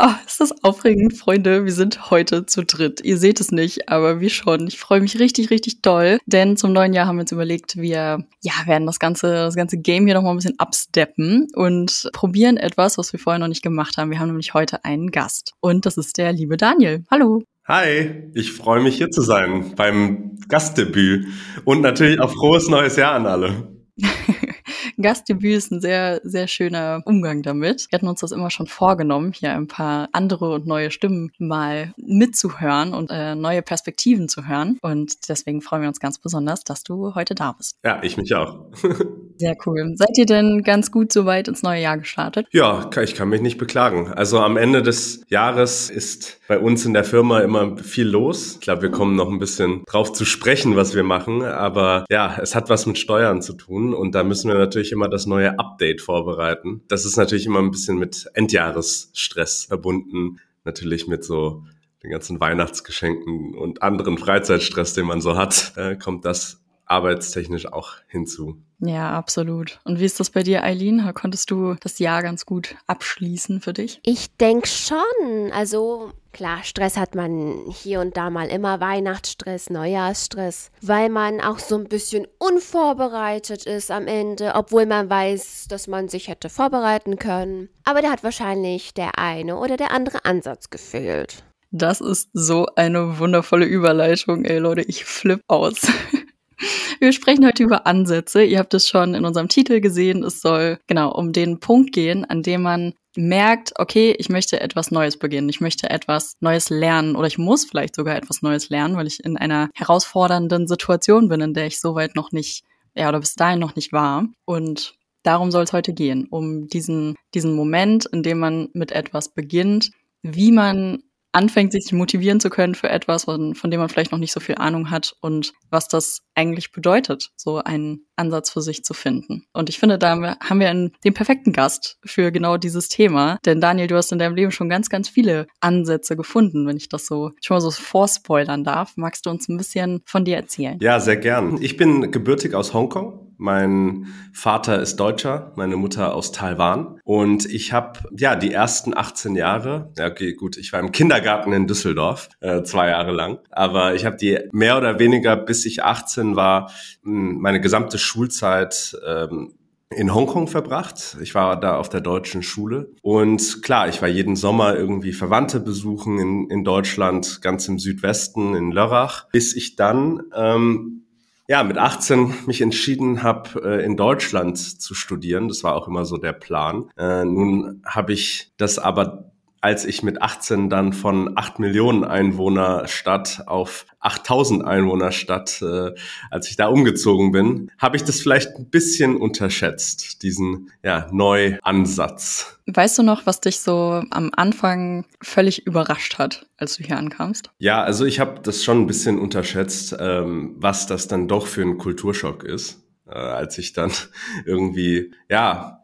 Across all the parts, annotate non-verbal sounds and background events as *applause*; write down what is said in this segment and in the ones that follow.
Oh, ist das aufregend, Freunde. Wir sind heute zu dritt. Ihr seht es nicht, aber wir schon. Ich freue mich richtig, richtig doll, denn zum neuen Jahr haben wir uns überlegt, wir ja, werden das ganze, das ganze Game hier nochmal ein bisschen absteppen und probieren etwas, was wir vorher noch nicht gemacht haben. Wir haben nämlich heute einen Gast und das ist der liebe Daniel. Hallo. Hi, ich freue mich hier zu sein beim Gastdebüt und natürlich auch frohes neues Jahr an alle. *laughs* Gastdebüt ist ein sehr, sehr schöner Umgang damit. Wir hatten uns das immer schon vorgenommen, hier ein paar andere und neue Stimmen mal mitzuhören und äh, neue Perspektiven zu hören. Und deswegen freuen wir uns ganz besonders, dass du heute da bist. Ja, ich mich auch. *laughs* sehr cool. Seid ihr denn ganz gut soweit ins neue Jahr gestartet? Ja, ich kann mich nicht beklagen. Also am Ende des Jahres ist bei uns in der Firma immer viel los. Ich glaube, wir kommen noch ein bisschen drauf zu sprechen, was wir machen. Aber ja, es hat was mit Steuern zu tun und da müssen wir natürlich immer das neue Update vorbereiten. Das ist natürlich immer ein bisschen mit Endjahresstress verbunden. Natürlich mit so den ganzen Weihnachtsgeschenken und anderen Freizeitstress, den man so hat, äh, kommt das arbeitstechnisch auch hinzu. Ja, absolut. Und wie ist das bei dir, Eileen? Konntest du das Jahr ganz gut abschließen für dich? Ich denke schon. Also klar, Stress hat man hier und da mal immer Weihnachtsstress, Neujahrsstress, weil man auch so ein bisschen unvorbereitet ist am Ende, obwohl man weiß, dass man sich hätte vorbereiten können. Aber da hat wahrscheinlich der eine oder der andere Ansatz gefehlt. Das ist so eine wundervolle Überleitung, ey Leute, ich flipp aus. *laughs* Wir sprechen heute über Ansätze. Ihr habt es schon in unserem Titel gesehen. Es soll genau um den Punkt gehen, an dem man merkt, okay, ich möchte etwas Neues beginnen, ich möchte etwas Neues lernen oder ich muss vielleicht sogar etwas Neues lernen, weil ich in einer herausfordernden Situation bin, in der ich soweit noch nicht, ja, oder bis dahin noch nicht war. Und darum soll es heute gehen, um diesen, diesen Moment, in dem man mit etwas beginnt, wie man anfängt, sich motivieren zu können für etwas, von, dem man vielleicht noch nicht so viel Ahnung hat und was das eigentlich bedeutet, so einen Ansatz für sich zu finden. Und ich finde, da haben wir einen, den perfekten Gast für genau dieses Thema. Denn Daniel, du hast in deinem Leben schon ganz, ganz viele Ansätze gefunden, wenn ich das so schon mal so vorspoilern darf. Magst du uns ein bisschen von dir erzählen? Ja, sehr gern. Ich bin gebürtig aus Hongkong mein Vater ist Deutscher, meine Mutter aus Taiwan. Und ich habe ja die ersten 18 Jahre, ja okay, gut, ich war im Kindergarten in Düsseldorf, äh, zwei Jahre lang. Aber ich habe die mehr oder weniger, bis ich 18 war, meine gesamte Schulzeit ähm, in Hongkong verbracht. Ich war da auf der deutschen Schule. Und klar, ich war jeden Sommer irgendwie Verwandte besuchen in, in Deutschland, ganz im Südwesten, in Lörrach, bis ich dann ähm, ja, mit 18 mich entschieden habe, äh, in Deutschland zu studieren. Das war auch immer so der Plan. Äh, nun habe ich das aber als ich mit 18 dann von 8 Millionen Einwohner Stadt auf 8000 Einwohner Stadt, äh, als ich da umgezogen bin, habe ich das vielleicht ein bisschen unterschätzt, diesen ja, Neuansatz. Weißt du noch, was dich so am Anfang völlig überrascht hat, als du hier ankamst? Ja, also ich habe das schon ein bisschen unterschätzt, ähm, was das dann doch für ein Kulturschock ist, äh, als ich dann *laughs* irgendwie, ja,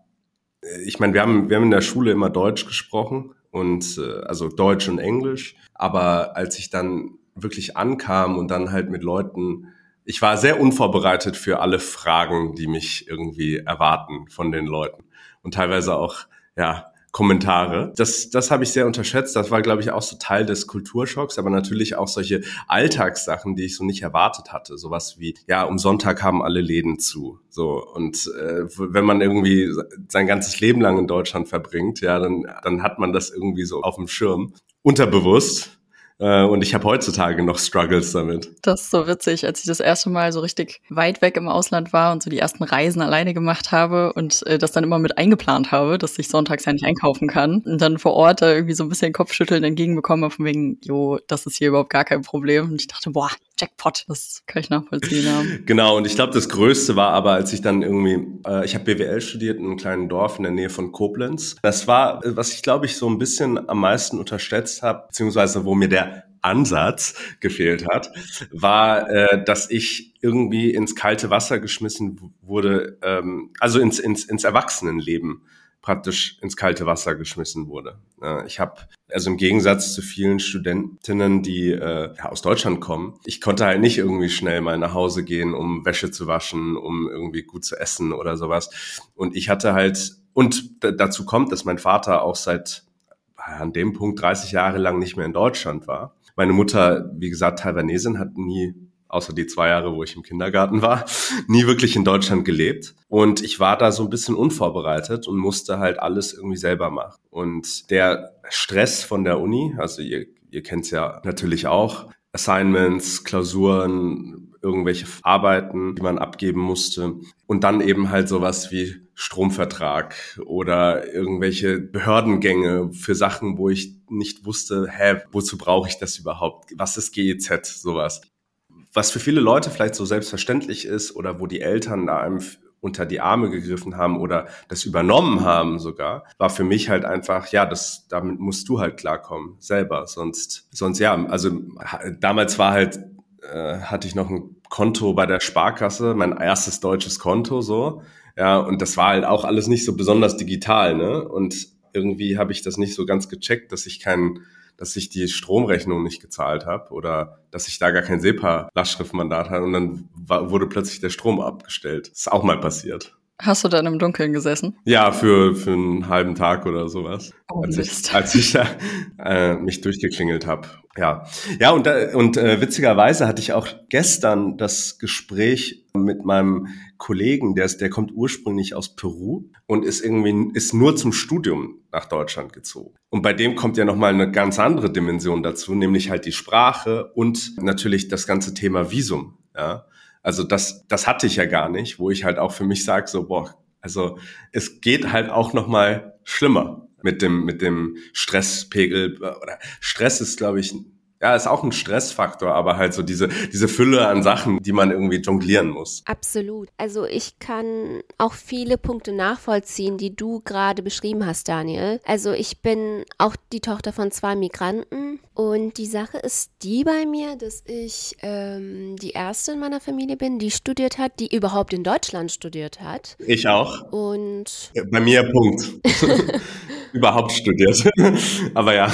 ich meine, wir haben, wir haben in der Schule immer Deutsch gesprochen und äh, also Deutsch und Englisch. Aber als ich dann wirklich ankam und dann halt mit Leuten, ich war sehr unvorbereitet für alle Fragen, die mich irgendwie erwarten von den Leuten und teilweise auch ja Kommentare. Das, das habe ich sehr unterschätzt. Das war, glaube ich, auch so Teil des Kulturschocks, aber natürlich auch solche Alltagssachen, die ich so nicht erwartet hatte. Sowas wie, ja, um Sonntag haben alle Läden zu. So, und äh, wenn man irgendwie sein ganzes Leben lang in Deutschland verbringt, ja, dann, dann hat man das irgendwie so auf dem Schirm. Unterbewusst. Äh, und ich habe heutzutage noch Struggles damit. Das ist so witzig, als ich das erste Mal so richtig weit weg im Ausland war und so die ersten Reisen alleine gemacht habe und äh, das dann immer mit eingeplant habe, dass ich sonntags ja nicht einkaufen kann und dann vor Ort da irgendwie so ein bisschen Kopfschütteln entgegenbekommen von wegen, jo, das ist hier überhaupt gar kein Problem. Und ich dachte, boah, Jackpot, das kann ich nachvollziehen. Ja. *laughs* Genau, und ich glaube, das Größte war aber, als ich dann irgendwie, äh, ich habe BWL studiert in einem kleinen Dorf in der Nähe von Koblenz. Das war, was ich glaube ich so ein bisschen am meisten unterschätzt habe, beziehungsweise wo mir der Ansatz *laughs* gefehlt hat, war, äh, dass ich irgendwie ins kalte Wasser geschmissen wurde, ähm, also ins, ins, ins Erwachsenenleben praktisch ins kalte Wasser geschmissen wurde. Ich habe, also im Gegensatz zu vielen Studentinnen, die äh, aus Deutschland kommen, ich konnte halt nicht irgendwie schnell mal nach Hause gehen, um Wäsche zu waschen, um irgendwie gut zu essen oder sowas. Und ich hatte halt, und dazu kommt, dass mein Vater auch seit an dem Punkt 30 Jahre lang nicht mehr in Deutschland war. Meine Mutter, wie gesagt, Taiwanesin, hat nie außer die zwei Jahre, wo ich im Kindergarten war, *laughs* nie wirklich in Deutschland gelebt. Und ich war da so ein bisschen unvorbereitet und musste halt alles irgendwie selber machen. Und der Stress von der Uni, also ihr, ihr kennt es ja natürlich auch, Assignments, Klausuren, irgendwelche Arbeiten, die man abgeben musste. Und dann eben halt sowas wie Stromvertrag oder irgendwelche Behördengänge für Sachen, wo ich nicht wusste, hä, wozu brauche ich das überhaupt? Was ist GEZ? Sowas was für viele Leute vielleicht so selbstverständlich ist oder wo die Eltern da einem unter die Arme gegriffen haben oder das übernommen haben sogar, war für mich halt einfach, ja, das, damit musst du halt klarkommen, selber. Sonst, sonst ja, also damals war halt, äh, hatte ich noch ein Konto bei der Sparkasse, mein erstes deutsches Konto so. Ja, und das war halt auch alles nicht so besonders digital, ne? Und irgendwie habe ich das nicht so ganz gecheckt, dass ich keinen dass ich die Stromrechnung nicht gezahlt habe oder dass ich da gar kein SEPA-Lastschriftmandat hatte und dann war, wurde plötzlich der Strom abgestellt. Das ist auch mal passiert. Hast du dann im Dunkeln gesessen? Ja, für, für einen halben Tag oder sowas. Oh, als, ich, als ich da äh, mich durchgeklingelt habe. Ja, ja und, äh, und äh, witzigerweise hatte ich auch gestern das Gespräch mit meinem Kollegen, der, ist, der kommt ursprünglich aus Peru und ist irgendwie ist nur zum Studium nach Deutschland gezogen. Und bei dem kommt ja nochmal eine ganz andere Dimension dazu, nämlich halt die Sprache und natürlich das ganze Thema Visum. Ja, also das, das hatte ich ja gar nicht, wo ich halt auch für mich sage, so, boah, also es geht halt auch noch mal schlimmer mit dem, mit dem Stresspegel. Oder Stress ist, glaube ich, ja, ist auch ein Stressfaktor, aber halt so diese, diese Fülle an Sachen, die man irgendwie jonglieren muss. Absolut. Also ich kann auch viele Punkte nachvollziehen, die du gerade beschrieben hast, Daniel. Also ich bin auch die Tochter von zwei Migranten und die Sache ist die bei mir, dass ich ähm, die erste in meiner Familie bin, die studiert hat, die überhaupt in Deutschland studiert hat. Ich auch. Und bei mir Punkt. *laughs* überhaupt studiert. *laughs* aber ja.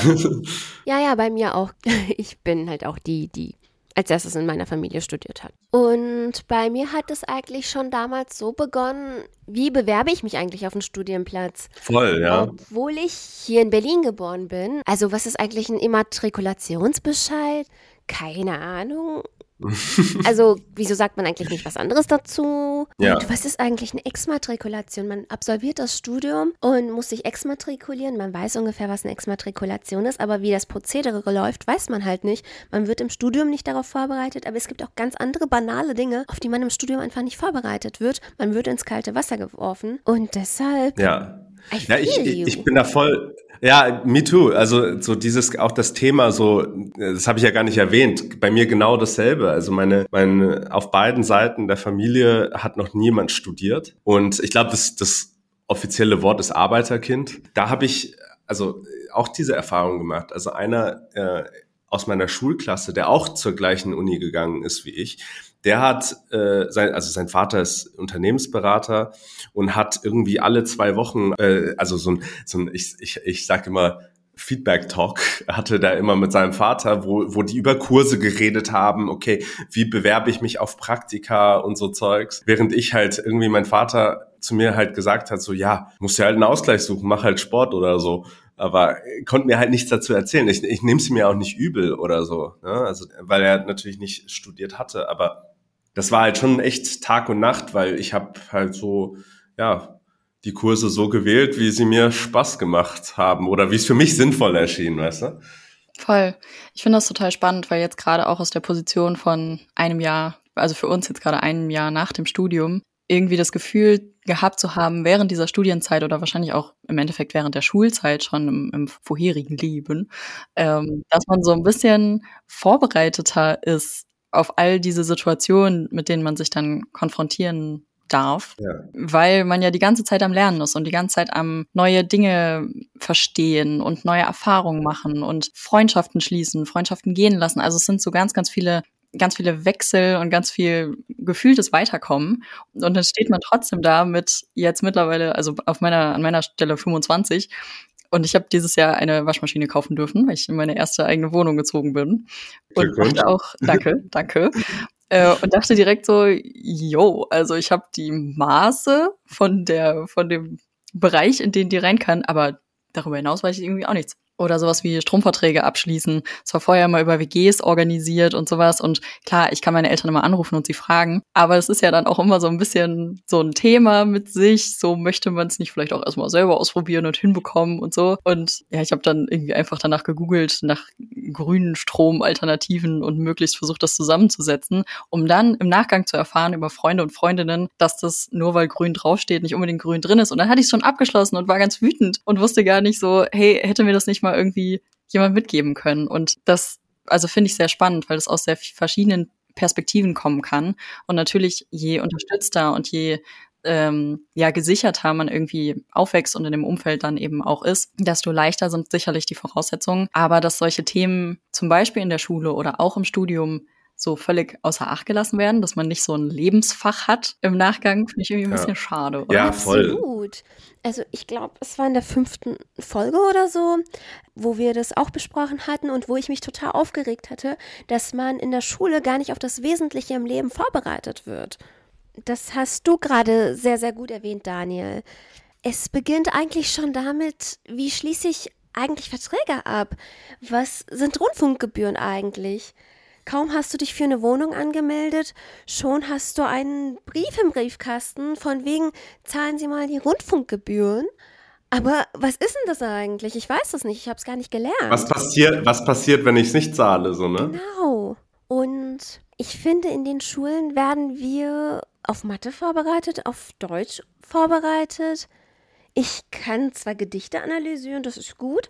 Ja, ja, bei mir auch. *laughs* ich bin halt auch die, die als erstes in meiner Familie studiert hat. Und bei mir hat es eigentlich schon damals so begonnen, wie bewerbe ich mich eigentlich auf einen Studienplatz? Voll, ja. Obwohl ich hier in Berlin geboren bin. Also was ist eigentlich ein Immatrikulationsbescheid? Keine Ahnung. Also, wieso sagt man eigentlich nicht was anderes dazu? Ja. Und was ist eigentlich eine Exmatrikulation? Man absolviert das Studium und muss sich exmatrikulieren. Man weiß ungefähr, was eine Exmatrikulation ist, aber wie das Prozedere läuft, weiß man halt nicht. Man wird im Studium nicht darauf vorbereitet, aber es gibt auch ganz andere banale Dinge, auf die man im Studium einfach nicht vorbereitet wird. Man wird ins kalte Wasser geworfen und deshalb. Ja. Ja, ich, ich bin da voll, ja, me too. Also so dieses auch das Thema so, das habe ich ja gar nicht erwähnt. Bei mir genau dasselbe. Also meine, meine auf beiden Seiten der Familie hat noch niemand studiert und ich glaube, das das offizielle Wort ist Arbeiterkind. Da habe ich also auch diese Erfahrung gemacht. Also einer äh, aus meiner Schulklasse, der auch zur gleichen Uni gegangen ist wie ich, der hat, äh, sein, also sein Vater ist Unternehmensberater und hat irgendwie alle zwei Wochen, äh, also so ein, so ein ich, ich, ich sag immer, Feedback Talk hatte da immer mit seinem Vater, wo, wo die über Kurse geredet haben, okay, wie bewerbe ich mich auf Praktika und so Zeugs, während ich halt irgendwie mein Vater zu mir halt gesagt hat, so ja, musst ja halt einen Ausgleich suchen, mach halt Sport oder so. Aber konnte mir halt nichts dazu erzählen. Ich, ich nehme es mir auch nicht übel oder so, ne? also weil er natürlich nicht studiert hatte. Aber das war halt schon echt Tag und Nacht, weil ich habe halt so, ja, die Kurse so gewählt, wie sie mir Spaß gemacht haben oder wie es für mich sinnvoll erschien, weißt du? Voll. Ich finde das total spannend, weil jetzt gerade auch aus der Position von einem Jahr, also für uns jetzt gerade einem Jahr nach dem Studium, irgendwie das Gefühl gehabt zu haben, während dieser Studienzeit oder wahrscheinlich auch im Endeffekt während der Schulzeit schon im, im vorherigen Leben, ähm, dass man so ein bisschen vorbereiteter ist auf all diese Situationen, mit denen man sich dann konfrontieren darf, ja. weil man ja die ganze Zeit am Lernen ist und die ganze Zeit am neue Dinge verstehen und neue Erfahrungen machen und Freundschaften schließen, Freundschaften gehen lassen. Also es sind so ganz, ganz viele ganz viele Wechsel und ganz viel gefühltes Weiterkommen. Und dann steht man trotzdem da mit jetzt mittlerweile, also auf meiner, an meiner Stelle 25. Und ich habe dieses Jahr eine Waschmaschine kaufen dürfen, weil ich in meine erste eigene Wohnung gezogen bin. Und dachte auch, danke, *laughs* danke. Äh, und dachte direkt so, yo, also ich habe die Maße von der, von dem Bereich, in den die rein kann, aber darüber hinaus weiß ich irgendwie auch nichts oder sowas wie Stromverträge abschließen. Es war vorher mal über WGs organisiert und sowas. Und klar, ich kann meine Eltern immer anrufen und sie fragen. Aber es ist ja dann auch immer so ein bisschen so ein Thema mit sich. So möchte man es nicht vielleicht auch erstmal selber ausprobieren und hinbekommen und so. Und ja, ich habe dann irgendwie einfach danach gegoogelt nach grünen Stromalternativen und möglichst versucht, das zusammenzusetzen, um dann im Nachgang zu erfahren über Freunde und Freundinnen, dass das nur weil grün draufsteht, nicht unbedingt grün drin ist. Und dann hatte ich es schon abgeschlossen und war ganz wütend und wusste gar nicht so, hey, hätte mir das nicht mal mal irgendwie jemand mitgeben können. Und das, also finde ich sehr spannend, weil das aus sehr verschiedenen Perspektiven kommen kann. Und natürlich, je unterstützter und je ähm, ja gesicherter man irgendwie aufwächst und in dem Umfeld dann eben auch ist, desto leichter sind sicherlich die Voraussetzungen. Aber dass solche Themen zum Beispiel in der Schule oder auch im Studium so völlig außer Acht gelassen werden, dass man nicht so ein Lebensfach hat im Nachgang, finde ich irgendwie ein ja. bisschen schade. Oder? Ja, voll. Absolut. Also ich glaube, es war in der fünften Folge oder so, wo wir das auch besprochen hatten und wo ich mich total aufgeregt hatte, dass man in der Schule gar nicht auf das Wesentliche im Leben vorbereitet wird. Das hast du gerade sehr, sehr gut erwähnt, Daniel. Es beginnt eigentlich schon damit, wie schließe ich eigentlich Verträge ab? Was sind Rundfunkgebühren eigentlich? Kaum hast du dich für eine Wohnung angemeldet, schon hast du einen Brief im Briefkasten von wegen, zahlen Sie mal die Rundfunkgebühren. Aber was ist denn das eigentlich? Ich weiß das nicht, ich habe es gar nicht gelernt. Was passiert, was passiert, wenn ich es nicht zahle, so, ne? Genau. Und ich finde, in den Schulen werden wir auf Mathe vorbereitet, auf Deutsch vorbereitet. Ich kann zwar Gedichte analysieren, das ist gut,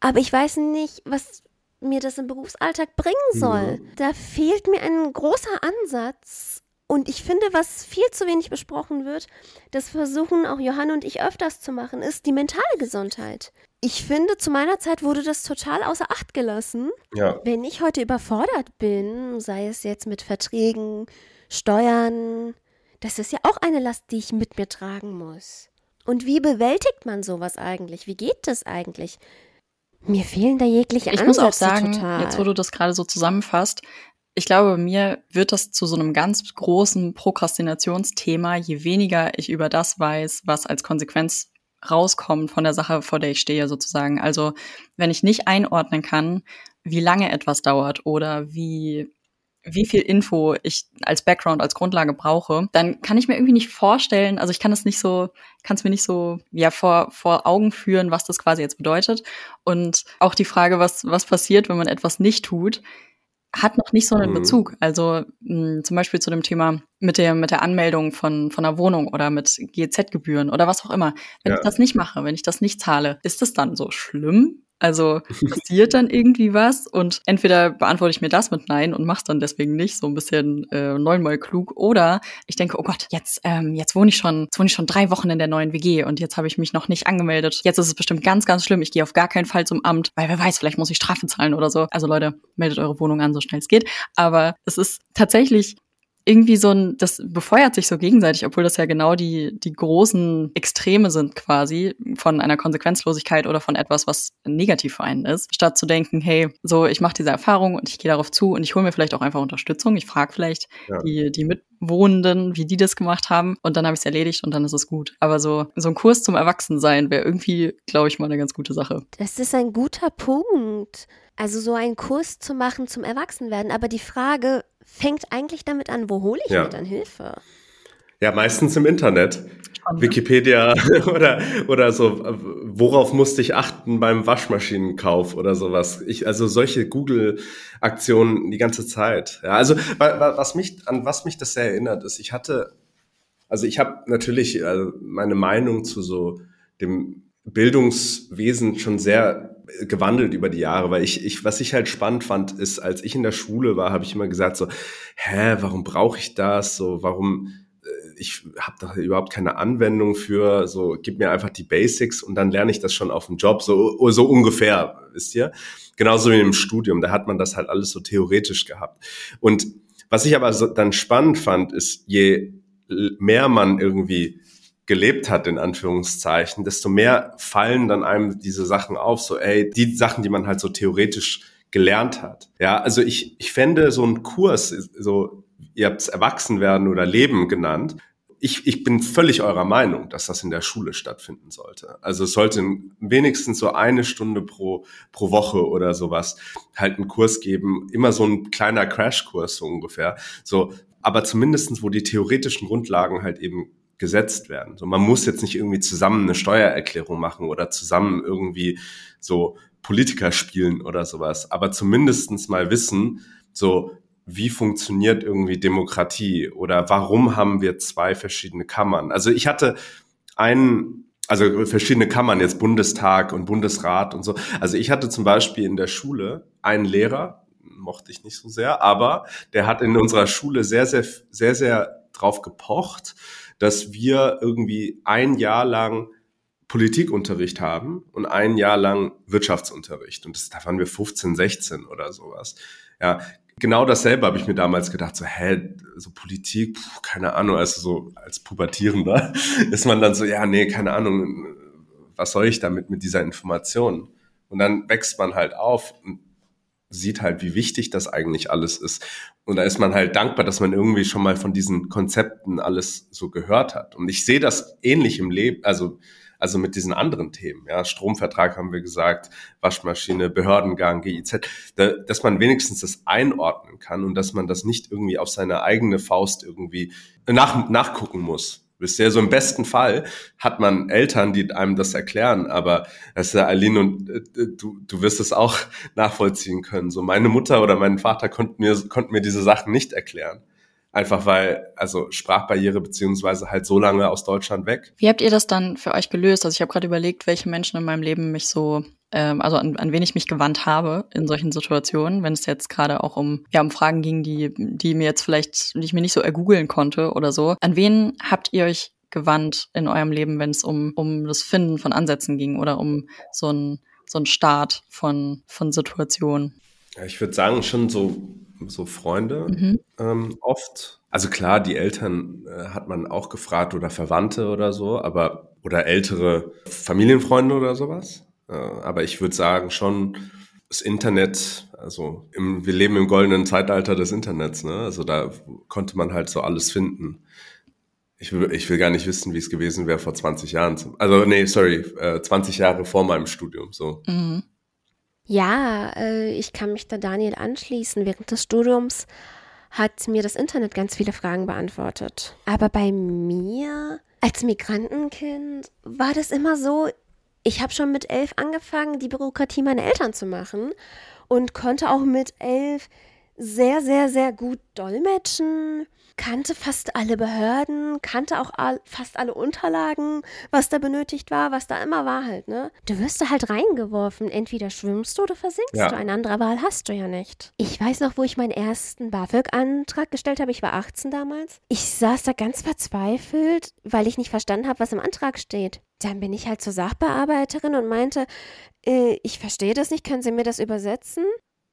aber ich weiß nicht, was mir das im Berufsalltag bringen soll. Mhm. Da fehlt mir ein großer Ansatz. Und ich finde, was viel zu wenig besprochen wird, das versuchen auch Johanna und ich öfters zu machen, ist die mentale Gesundheit. Ich finde, zu meiner Zeit wurde das total außer Acht gelassen. Ja. Wenn ich heute überfordert bin, sei es jetzt mit Verträgen, Steuern, das ist ja auch eine Last, die ich mit mir tragen muss. Und wie bewältigt man sowas eigentlich? Wie geht das eigentlich? Mir fehlen da jegliche Ansätze Ich muss auch sagen, total. jetzt wo du das gerade so zusammenfasst, ich glaube, mir wird das zu so einem ganz großen Prokrastinationsthema, je weniger ich über das weiß, was als Konsequenz rauskommt von der Sache, vor der ich stehe, sozusagen. Also, wenn ich nicht einordnen kann, wie lange etwas dauert oder wie wie viel Info ich als Background, als Grundlage brauche, dann kann ich mir irgendwie nicht vorstellen, also ich kann es nicht so, kann es mir nicht so ja vor, vor Augen führen, was das quasi jetzt bedeutet. Und auch die Frage, was, was passiert, wenn man etwas nicht tut, hat noch nicht so einen mhm. Bezug. Also mh, zum Beispiel zu dem Thema mit der, mit der Anmeldung von, von einer Wohnung oder mit GZ-Gebühren oder was auch immer. Wenn ja. ich das nicht mache, wenn ich das nicht zahle, ist es dann so schlimm? Also passiert dann irgendwie was und entweder beantworte ich mir das mit Nein und mach's dann deswegen nicht, so ein bisschen äh, neunmal klug, oder ich denke, oh Gott, jetzt ähm, jetzt wohne ich schon, jetzt wohne ich schon drei Wochen in der neuen WG und jetzt habe ich mich noch nicht angemeldet. Jetzt ist es bestimmt ganz, ganz schlimm. Ich gehe auf gar keinen Fall zum Amt, weil wer weiß, vielleicht muss ich Strafe zahlen oder so. Also Leute, meldet eure Wohnung an, so schnell es geht. Aber es ist tatsächlich irgendwie so ein, das befeuert sich so gegenseitig, obwohl das ja genau die, die großen Extreme sind quasi von einer Konsequenzlosigkeit oder von etwas, was negativ für einen ist, statt zu denken, hey, so, ich mache diese Erfahrung und ich gehe darauf zu und ich hole mir vielleicht auch einfach Unterstützung. Ich frage vielleicht ja. die, die Mitwohnenden, wie die das gemacht haben und dann habe ich es erledigt und dann ist es gut. Aber so, so ein Kurs zum Erwachsensein wäre irgendwie, glaube ich, mal eine ganz gute Sache. Das ist ein guter Punkt. Also so einen Kurs zu machen zum Erwachsenwerden. Aber die Frage fängt eigentlich damit an, wo hole ich ja. mir dann Hilfe? Ja, meistens im Internet. Wikipedia *laughs* oder, oder so, worauf musste ich achten beim Waschmaschinenkauf oder sowas. Ich, also solche Google-Aktionen die ganze Zeit. Ja, also was mich, an was mich das sehr erinnert, ist, ich hatte, also ich habe natürlich also meine Meinung zu so dem Bildungswesen schon sehr gewandelt über die Jahre, weil ich, ich, was ich halt spannend fand, ist, als ich in der Schule war, habe ich immer gesagt so, hä, warum brauche ich das? So, warum äh, ich habe da überhaupt keine Anwendung für, so gib mir einfach die Basics und dann lerne ich das schon auf dem Job, so, so ungefähr, wisst ihr? Genauso wie im Studium, da hat man das halt alles so theoretisch gehabt. Und was ich aber so dann spannend fand, ist, je mehr man irgendwie gelebt hat, in Anführungszeichen, desto mehr fallen dann einem diese Sachen auf, so, ey, die Sachen, die man halt so theoretisch gelernt hat. Ja, also ich, ich fände so ein Kurs, so, ihr habt es Erwachsenwerden oder Leben genannt. Ich, ich bin völlig eurer Meinung, dass das in der Schule stattfinden sollte. Also es sollte wenigstens so eine Stunde pro, pro Woche oder sowas halt einen Kurs geben. Immer so ein kleiner Crashkurs so ungefähr. So, aber zumindestens, wo die theoretischen Grundlagen halt eben gesetzt werden. So, man muss jetzt nicht irgendwie zusammen eine Steuererklärung machen oder zusammen irgendwie so Politiker spielen oder sowas, aber zumindestens mal wissen, so wie funktioniert irgendwie Demokratie oder warum haben wir zwei verschiedene Kammern? Also ich hatte einen, also verschiedene Kammern, jetzt Bundestag und Bundesrat und so. Also ich hatte zum Beispiel in der Schule einen Lehrer, mochte ich nicht so sehr, aber der hat in unserer Schule sehr, sehr, sehr, sehr drauf gepocht, dass wir irgendwie ein Jahr lang Politikunterricht haben und ein Jahr lang Wirtschaftsunterricht. Und das, da waren wir 15, 16 oder sowas. Ja, genau dasselbe habe ich mir damals gedacht, so, hä, so Politik, puh, keine Ahnung, also so als Pubertierender *laughs* ist man dann so, ja, nee, keine Ahnung, was soll ich damit mit dieser Information? Und dann wächst man halt auf und sieht halt, wie wichtig das eigentlich alles ist. Und da ist man halt dankbar, dass man irgendwie schon mal von diesen Konzepten alles so gehört hat. Und ich sehe das ähnlich im Leben, also, also mit diesen anderen Themen. Ja, Stromvertrag haben wir gesagt, Waschmaschine, Behördengang, GIZ, da, dass man wenigstens das einordnen kann und dass man das nicht irgendwie auf seine eigene Faust irgendwie nach, nachgucken muss. Ihr, so im besten Fall hat man Eltern, die einem das erklären, aber das ist ja Aline und äh, du, du wirst es auch *laughs* nachvollziehen können. So meine Mutter oder mein Vater konnten mir, konnten mir diese Sachen nicht erklären. Einfach weil, also Sprachbarriere beziehungsweise halt so lange aus Deutschland weg. Wie habt ihr das dann für euch gelöst? Also ich habe gerade überlegt, welche Menschen in meinem Leben mich so ähm, also an, an wen ich mich gewandt habe in solchen Situationen, wenn es jetzt gerade auch um, ja, um Fragen ging, die, die mir jetzt vielleicht, die ich mir nicht so ergoogeln konnte oder so. An wen habt ihr euch gewandt in eurem Leben, wenn es um, um das Finden von Ansätzen ging oder um so ein so ein Start von, von Situationen? Ja, ich würde sagen, schon so, so Freunde mhm. ähm, oft. Also klar, die Eltern äh, hat man auch gefragt oder Verwandte oder so, aber oder ältere Familienfreunde oder sowas. Äh, aber ich würde sagen, schon das Internet, also im, wir leben im goldenen Zeitalter des Internets, ne? Also da konnte man halt so alles finden. Ich will, ich will gar nicht wissen, wie es gewesen wäre vor 20 Jahren. Also, nee, sorry, äh, 20 Jahre vor meinem Studium, so. Mhm. Ja, äh, ich kann mich da Daniel anschließen. Während des Studiums hat mir das Internet ganz viele Fragen beantwortet. Aber bei mir als Migrantenkind war das immer so, ich habe schon mit elf angefangen, die Bürokratie meiner Eltern zu machen und konnte auch mit elf sehr, sehr, sehr gut dolmetschen, kannte fast alle Behörden, kannte auch all, fast alle Unterlagen, was da benötigt war, was da immer war halt, ne? Du wirst da halt reingeworfen. Entweder schwimmst du oder versinkst ja. du. Eine andere Wahl hast du ja nicht. Ich weiß noch, wo ich meinen ersten BAföG-Antrag gestellt habe. Ich war 18 damals. Ich saß da ganz verzweifelt, weil ich nicht verstanden habe, was im Antrag steht. Dann bin ich halt zur Sachbearbeiterin und meinte, äh, ich verstehe das nicht, können Sie mir das übersetzen?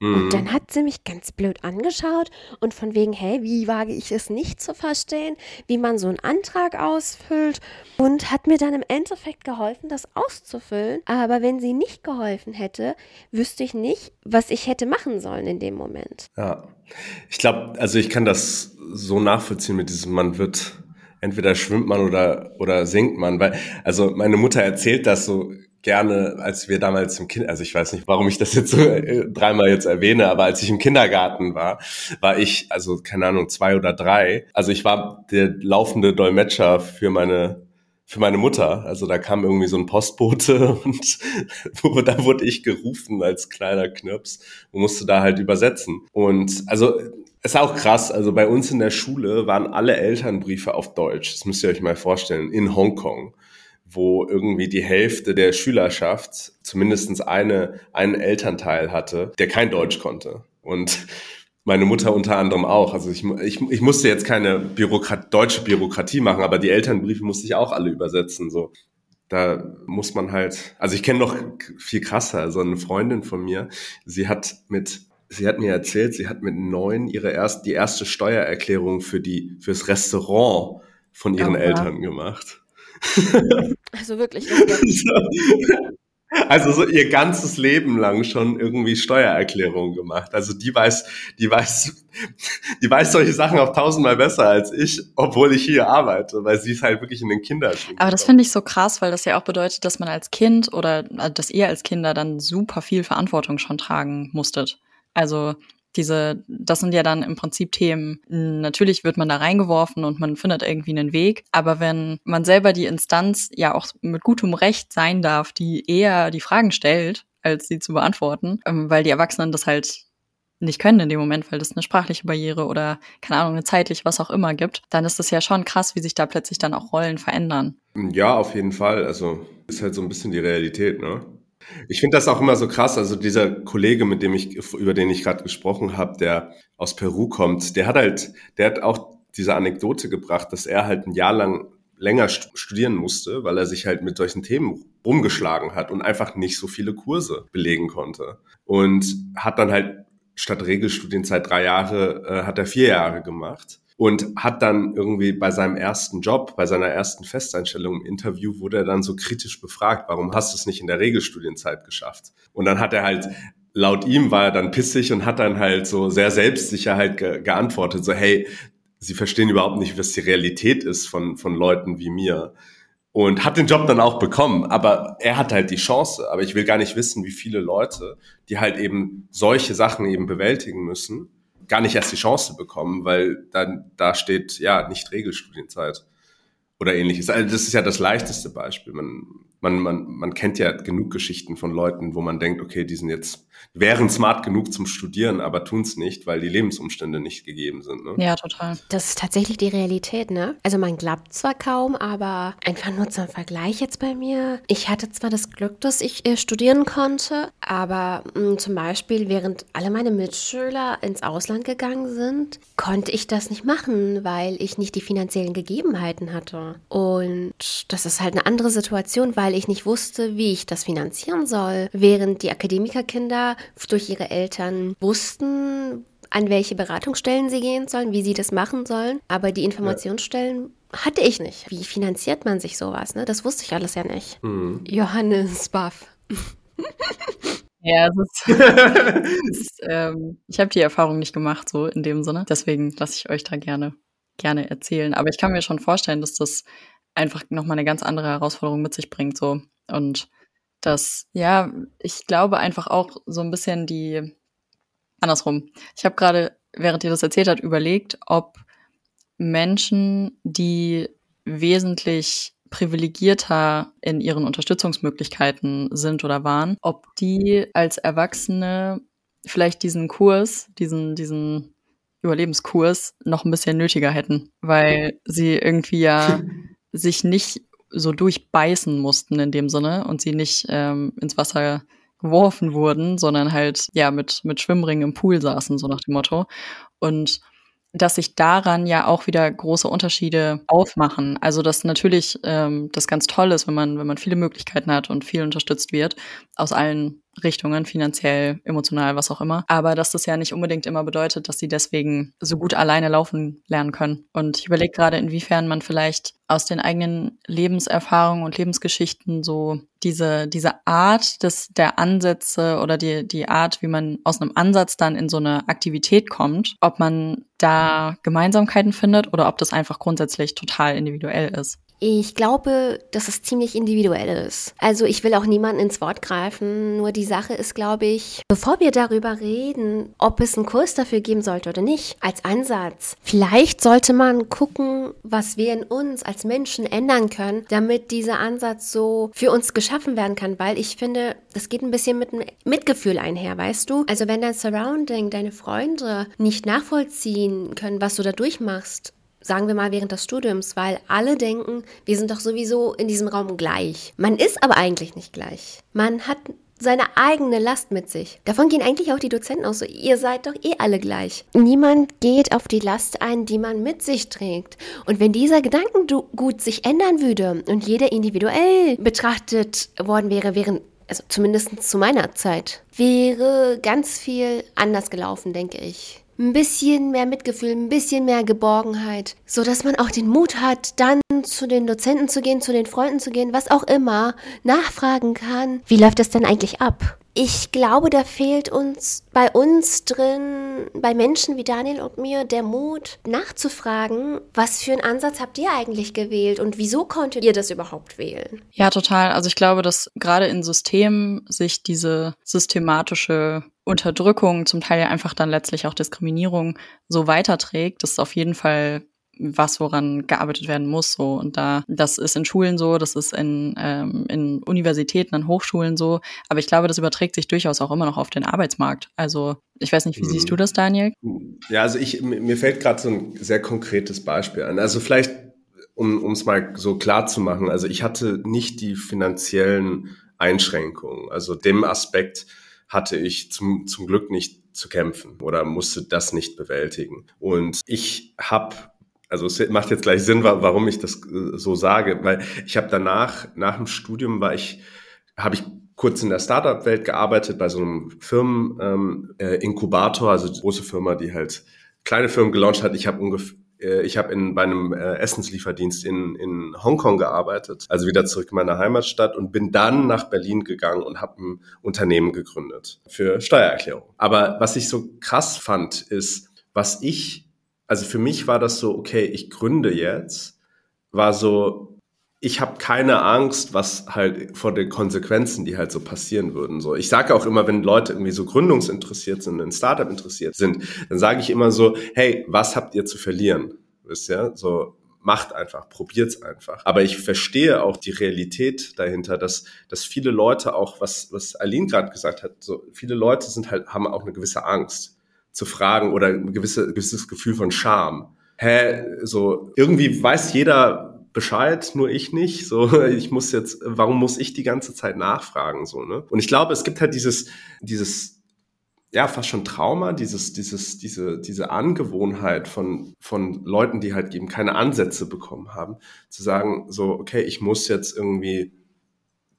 Und dann mhm. hat sie mich ganz blöd angeschaut und von wegen, hey, wie wage ich es nicht zu verstehen, wie man so einen Antrag ausfüllt und hat mir dann im Endeffekt geholfen, das auszufüllen. Aber wenn sie nicht geholfen hätte, wüsste ich nicht, was ich hätte machen sollen in dem Moment. Ja, ich glaube, also ich kann das so nachvollziehen mit diesem, man wird entweder schwimmt man oder, oder sinkt man, weil, also meine Mutter erzählt das so gerne, als wir damals im Kind, also ich weiß nicht, warum ich das jetzt so äh, dreimal jetzt erwähne, aber als ich im Kindergarten war, war ich, also keine Ahnung, zwei oder drei. Also ich war der laufende Dolmetscher für meine für meine Mutter. Also da kam irgendwie so ein Postbote *laughs* und da wurde ich gerufen als kleiner Knirps und musste da halt übersetzen. Und also ist auch krass, also bei uns in der Schule waren alle Elternbriefe auf Deutsch. Das müsst ihr euch mal vorstellen, in Hongkong wo irgendwie die Hälfte der Schülerschaft zumindest eine, einen Elternteil hatte, der kein Deutsch konnte. Und meine Mutter unter anderem auch. Also ich, ich, ich musste jetzt keine Bürokrat, deutsche Bürokratie machen, aber die Elternbriefe musste ich auch alle übersetzen. So, da muss man halt. Also ich kenne noch viel krasser. So eine Freundin von mir, sie hat mit sie hat mir erzählt, sie hat mit neun ihre erst, die erste Steuererklärung für die, fürs Restaurant von ihren oh, Eltern gemacht. Also wirklich. *laughs* Also so ihr ganzes Leben lang schon irgendwie Steuererklärungen gemacht. Also die weiß, die weiß, die weiß solche Sachen auch tausendmal besser als ich, obwohl ich hier arbeite, weil sie ist halt wirklich in den Kinderschuhen. Aber das finde ich so krass, weil das ja auch bedeutet, dass man als Kind oder also dass ihr als Kinder dann super viel Verantwortung schon tragen musstet. Also diese, das sind ja dann im Prinzip Themen. Natürlich wird man da reingeworfen und man findet irgendwie einen Weg. Aber wenn man selber die Instanz ja auch mit gutem Recht sein darf, die eher die Fragen stellt, als sie zu beantworten, ähm, weil die Erwachsenen das halt nicht können in dem Moment, weil das eine sprachliche Barriere oder keine Ahnung, eine zeitlich was auch immer gibt, dann ist das ja schon krass, wie sich da plötzlich dann auch Rollen verändern. Ja, auf jeden Fall. Also ist halt so ein bisschen die Realität, ne? Ich finde das auch immer so krass. Also dieser Kollege, mit dem ich, über den ich gerade gesprochen habe, der aus Peru kommt, der hat halt, der hat auch diese Anekdote gebracht, dass er halt ein Jahr lang länger studieren musste, weil er sich halt mit solchen Themen rumgeschlagen hat und einfach nicht so viele Kurse belegen konnte. Und hat dann halt statt Regelstudienzeit drei Jahre, äh, hat er vier Jahre gemacht und hat dann irgendwie bei seinem ersten Job, bei seiner ersten Festeinstellung im Interview, wurde er dann so kritisch befragt, warum hast du es nicht in der Regelstudienzeit geschafft? Und dann hat er halt laut ihm war er dann pissig und hat dann halt so sehr selbstsicher halt ge geantwortet, so hey, sie verstehen überhaupt nicht, was die Realität ist von, von Leuten wie mir. Und hat den Job dann auch bekommen, aber er hat halt die Chance. Aber ich will gar nicht wissen, wie viele Leute, die halt eben solche Sachen eben bewältigen müssen, gar nicht erst die Chance bekommen, weil dann da steht ja nicht Regelstudienzeit oder ähnliches. Also das ist ja das leichteste Beispiel. Man, man, man, man kennt ja genug Geschichten von Leuten, wo man denkt, okay, die sind jetzt, wären smart genug zum Studieren, aber tun es nicht, weil die Lebensumstände nicht gegeben sind. Ne? Ja, total. Das ist tatsächlich die Realität, ne? Also man glaubt zwar kaum, aber einfach nur zum Vergleich jetzt bei mir. Ich hatte zwar das Glück, dass ich äh, studieren konnte, aber mh, hm, zum Beispiel, während alle meine Mitschüler ins Ausland gegangen sind, konnte ich das nicht machen, weil ich nicht die finanziellen Gegebenheiten hatte. Und das ist halt eine andere Situation, weil ich nicht wusste, wie ich das finanzieren soll. Während die Akademikerkinder durch ihre Eltern wussten, an welche Beratungsstellen sie gehen sollen, wie sie das machen sollen. Aber die Informationsstellen ja. hatte ich nicht. Wie finanziert man sich sowas? Ne? Das wusste ich alles ja nicht. Mhm. Johannes Buff. *laughs* Ja, es ist, es ist ähm, ich habe die Erfahrung nicht gemacht, so in dem Sinne. Deswegen lasse ich euch da gerne, gerne erzählen. Aber ich kann mir schon vorstellen, dass das einfach nochmal eine ganz andere Herausforderung mit sich bringt, so. Und das, ja, ich glaube einfach auch so ein bisschen die, andersrum. Ich habe gerade, während ihr das erzählt habt, überlegt, ob Menschen, die wesentlich privilegierter in ihren Unterstützungsmöglichkeiten sind oder waren, ob die als Erwachsene vielleicht diesen Kurs, diesen, diesen Überlebenskurs noch ein bisschen nötiger hätten, weil sie irgendwie ja *laughs* sich nicht so durchbeißen mussten in dem Sinne und sie nicht ähm, ins Wasser geworfen wurden, sondern halt ja mit mit Schwimmringen im Pool saßen so nach dem Motto und dass sich daran ja auch wieder große Unterschiede aufmachen. Also dass natürlich ähm, das ganz toll ist, wenn man wenn man viele Möglichkeiten hat und viel unterstützt wird aus allen Richtungen, finanziell, emotional, was auch immer. Aber dass das ja nicht unbedingt immer bedeutet, dass sie deswegen so gut alleine laufen lernen können. Und ich überlege gerade, inwiefern man vielleicht aus den eigenen Lebenserfahrungen und Lebensgeschichten so diese, diese Art des, der Ansätze oder die, die Art, wie man aus einem Ansatz dann in so eine Aktivität kommt, ob man da Gemeinsamkeiten findet oder ob das einfach grundsätzlich total individuell ist. Ich glaube, dass es ziemlich individuell ist. Also ich will auch niemanden ins Wort greifen, nur die Sache ist, glaube ich, bevor wir darüber reden, ob es einen Kurs dafür geben sollte oder nicht, als Ansatz, vielleicht sollte man gucken, was wir in uns als Menschen ändern können, damit dieser Ansatz so für uns geschaffen werden kann, weil ich finde, das geht ein bisschen mit Mitgefühl einher, weißt du? Also wenn dein Surrounding, deine Freunde nicht nachvollziehen können, was du da durchmachst, sagen wir mal während des Studiums, weil alle denken, wir sind doch sowieso in diesem Raum gleich. Man ist aber eigentlich nicht gleich. Man hat seine eigene Last mit sich. Davon gehen eigentlich auch die Dozenten aus. So, ihr seid doch eh alle gleich. Niemand geht auf die Last ein, die man mit sich trägt. Und wenn dieser Gedankengut sich ändern würde und jeder individuell betrachtet worden wäre, während also zumindest zu meiner Zeit, wäre ganz viel anders gelaufen, denke ich ein bisschen mehr Mitgefühl, ein bisschen mehr Geborgenheit, so dass man auch den Mut hat, dann zu den Dozenten zu gehen, zu den Freunden zu gehen, was auch immer, nachfragen kann. Wie läuft das denn eigentlich ab? Ich glaube, da fehlt uns bei uns drin, bei Menschen wie Daniel und mir, der Mut, nachzufragen, was für einen Ansatz habt ihr eigentlich gewählt und wieso konntet ihr das überhaupt wählen? Ja, total. Also ich glaube, dass gerade in Systemen sich diese systematische Unterdrückung, zum Teil ja einfach dann letztlich auch Diskriminierung so weiterträgt, das ist auf jeden Fall was, woran gearbeitet werden muss. So. Und da, das ist in Schulen so, das ist in, ähm, in Universitäten, an Hochschulen so. Aber ich glaube, das überträgt sich durchaus auch immer noch auf den Arbeitsmarkt. Also ich weiß nicht, wie mhm. siehst du das, Daniel? Ja, also ich, mir fällt gerade so ein sehr konkretes Beispiel an. Also vielleicht, um es mal so klar zu machen, also ich hatte nicht die finanziellen Einschränkungen. Also dem Aspekt hatte ich zum, zum Glück nicht zu kämpfen oder musste das nicht bewältigen. Und ich habe also es macht jetzt gleich Sinn, warum ich das äh, so sage, weil ich habe danach, nach dem Studium war ich, habe ich kurz in der Startup-Welt gearbeitet bei so einem Firmen-Inkubator, ähm, äh, also große Firma, die halt kleine Firmen gelauncht hat. Ich habe ungefähr äh, ich habe in bei einem äh, Essenslieferdienst in, in Hongkong gearbeitet, also wieder zurück in meine Heimatstadt und bin dann nach Berlin gegangen und habe ein Unternehmen gegründet für Steuererklärung. Aber was ich so krass fand, ist, was ich also für mich war das so, okay, ich gründe jetzt, war so, ich habe keine Angst, was halt vor den Konsequenzen, die halt so passieren würden. So, ich sage auch immer, wenn Leute irgendwie so gründungsinteressiert sind, in Startup interessiert sind, dann sage ich immer so, hey, was habt ihr zu verlieren? Wisst ihr? So macht einfach, probiert's einfach. Aber ich verstehe auch die Realität dahinter, dass dass viele Leute auch, was was Aline gerade gesagt hat, so viele Leute sind halt haben auch eine gewisse Angst zu fragen oder ein gewisse, gewisses Gefühl von Scham. Hä, so irgendwie weiß jeder Bescheid, nur ich nicht. So, *laughs* ich muss jetzt, warum muss ich die ganze Zeit nachfragen? So, ne? Und ich glaube, es gibt halt dieses, dieses, ja, fast schon Trauma, dieses, dieses, diese, diese Angewohnheit von, von Leuten, die halt eben keine Ansätze bekommen haben, zu sagen, so, okay, ich muss jetzt irgendwie